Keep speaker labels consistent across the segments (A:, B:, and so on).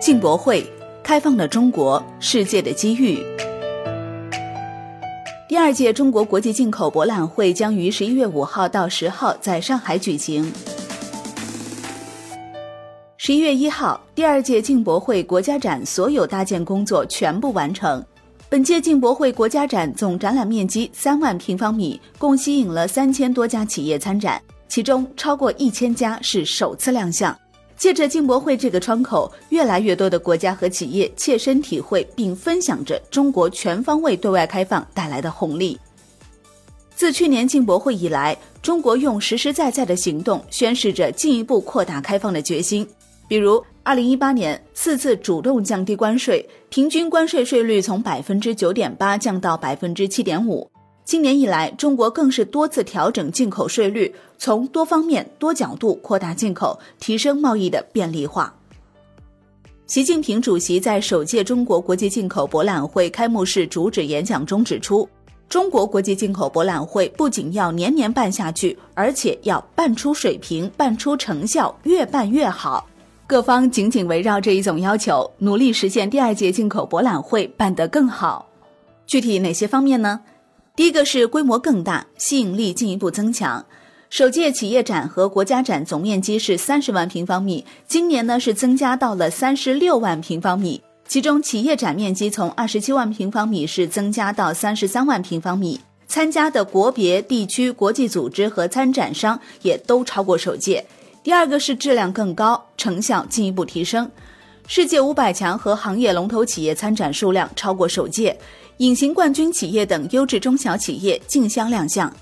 A: 进博会，开放了中国，世界的机遇。第二届中国国际进口博览会将于十一月五号到十号在上海举行。十一月一号，第二届进博会国家展所有搭建工作全部完成。本届进博会国家展总展览面积三万平方米，共吸引了三千多家企业参展，其中超过一千家是首次亮相。借着进博会这个窗口，越来越多的国家和企业切身体会并分享着中国全方位对外开放带来的红利。自去年进博会以来，中国用实实在在的行动宣示着进一步扩大开放的决心。比如，二零一八年四次主动降低关税，平均关税税率从百分之九点八降到百分之七点五。今年以来，中国更是多次调整进口税率，从多方面、多角度扩大进口，提升贸易的便利化。习近平主席在首届中国国际进口博览会开幕式主旨演讲中指出，中国国际进口博览会不仅要年年办下去，而且要办出水平、办出成效，越办越好。各方紧紧围绕这一总要求，努力实现第二届进口博览会办得更好。具体哪些方面呢？第一个是规模更大，吸引力进一步增强。首届企业展和国家展总面积是三十万平方米，今年呢是增加到了三十六万平方米。其中企业展面积从二十七万平方米是增加到三十三万平方米，参加的国别、地区、国际组织和参展商也都超过首届。第二个是质量更高，成效进一步提升。世界五百强和行业龙头企业参展数量超过首届，隐形冠军企业等优质中小企业竞相亮相，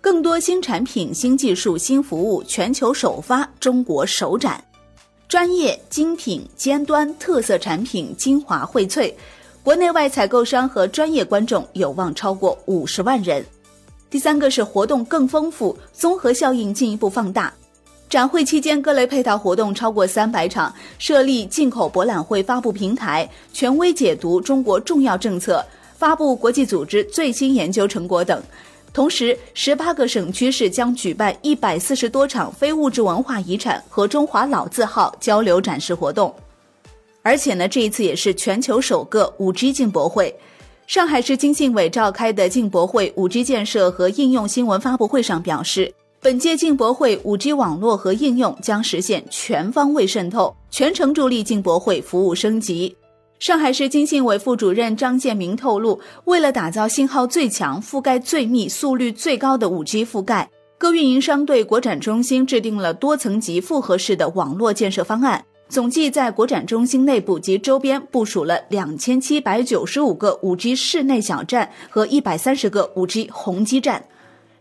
A: 更多新产品、新技术、新服务全球首发，中国首展，专业精品尖端特色产品精华荟萃，国内外采购商和专业观众有望超过五十万人。第三个是活动更丰富，综合效应进一步放大。展会期间，各类配套活动超过三百场，设立进口博览会发布平台，权威解读中国重要政策，发布国际组织最新研究成果等。同时，十八个省区市将举办一百四十多场非物质文化遗产和中华老字号交流展示活动。而且呢，这一次也是全球首个五 G 进博会。上海市经信委召开的进博会五 G 建设和应用新闻发布会上表示。本届进博会，5G 网络和应用将实现全方位渗透，全程助力进博会服务升级。上海市经信委副主任张建明透露，为了打造信号最强、覆盖最密、速率最高的 5G 覆盖，各运营商对国展中心制定了多层级复合式的网络建设方案，总计在国展中心内部及周边部署了两千七百九十五个 5G 室内小站和一百三十个 5G 宏基站。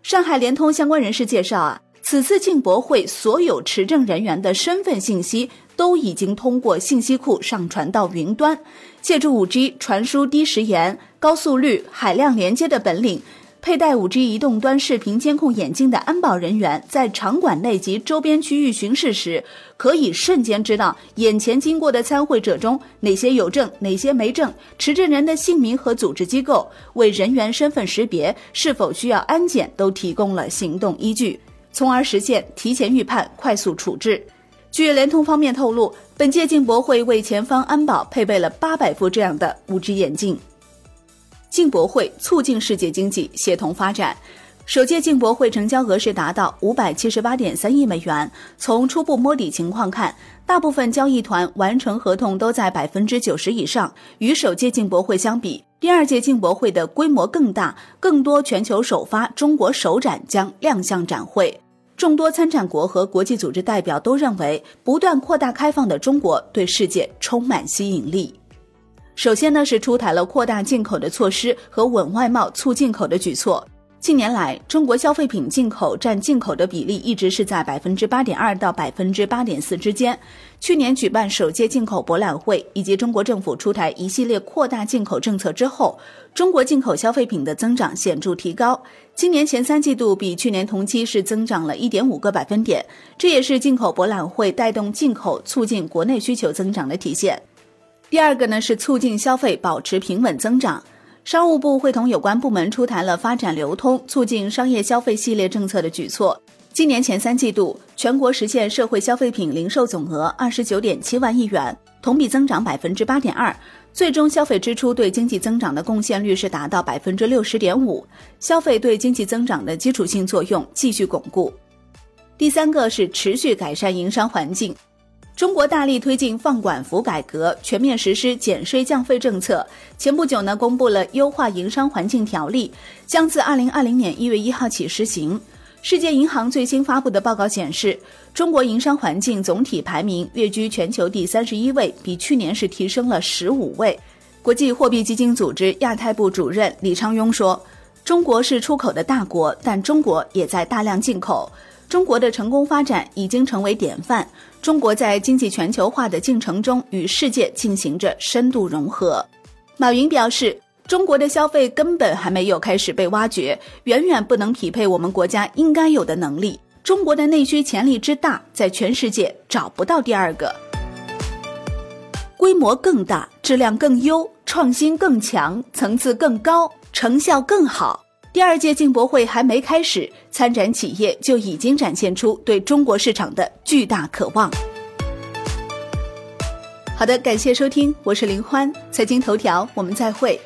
A: 上海联通相关人士介绍啊，此次进博会所有持证人员的身份信息都已经通过信息库上传到云端，借助 5G 传输低时延、高速率、海量连接的本领。佩戴 5G 移动端视频监控眼镜的安保人员，在场馆内及周边区域巡视时，可以瞬间知道眼前经过的参会者中哪些有证、哪些没证，持证人的姓名和组织机构，为人员身份识别是否需要安检都提供了行动依据，从而实现提前预判、快速处置。据联通方面透露，本届进博会为前方安保配备了八百副这样的 5G 眼镜。进博会促进世界经济协同发展。首届进博会成交额是达到五百七十八点三亿美元。从初步摸底情况看，大部分交易团完成合同都在百分之九十以上。与首届进博会相比，第二届进博会的规模更大，更多全球首发、中国首展将亮相展会。众多参展国和国际组织代表都认为，不断扩大开放的中国对世界充满吸引力。首先呢，是出台了扩大进口的措施和稳外贸、促进口的举措。近年来，中国消费品进口占进口的比例一直是在百分之八点二到百分之八点四之间。去年举办首届进口博览会，以及中国政府出台一系列扩大进口政策之后，中国进口消费品的增长显著提高。今年前三季度比去年同期是增长了一点五个百分点，这也是进口博览会带动进口、促进国内需求增长的体现。第二个呢是促进消费保持平稳增长，商务部会同有关部门出台了发展流通、促进商业消费系列政策的举措。今年前三季度，全国实现社会消费品零售总额二十九点七万亿元，同比增长百分之八点二。最终消费支出对经济增长的贡献率是达到百分之六十点五，消费对经济增长的基础性作用继续巩固。第三个是持续改善营商环境。中国大力推进放管服改革，全面实施减税降费政策。前不久呢，公布了优化营商环境条例，将自二零二零年一月一号起实行。世界银行最新发布的报告显示，中国营商环境总体排名跃居全球第三十一位，比去年是提升了十五位。国际货币基金组织亚太部主任李昌镛说：“中国是出口的大国，但中国也在大量进口。中国的成功发展已经成为典范。中国在经济全球化的进程中与世界进行着深度融合。”马云表示。中国的消费根本还没有开始被挖掘，远远不能匹配我们国家应该有的能力。中国的内需潜力之大，在全世界找不到第二个。规模更大，质量更优，创新更强，层次更高，成效更好。第二届进博会还没开始，参展企业就已经展现出对中国市场的巨大渴望。好的，感谢收听，我是林欢，财经头条，我们再会。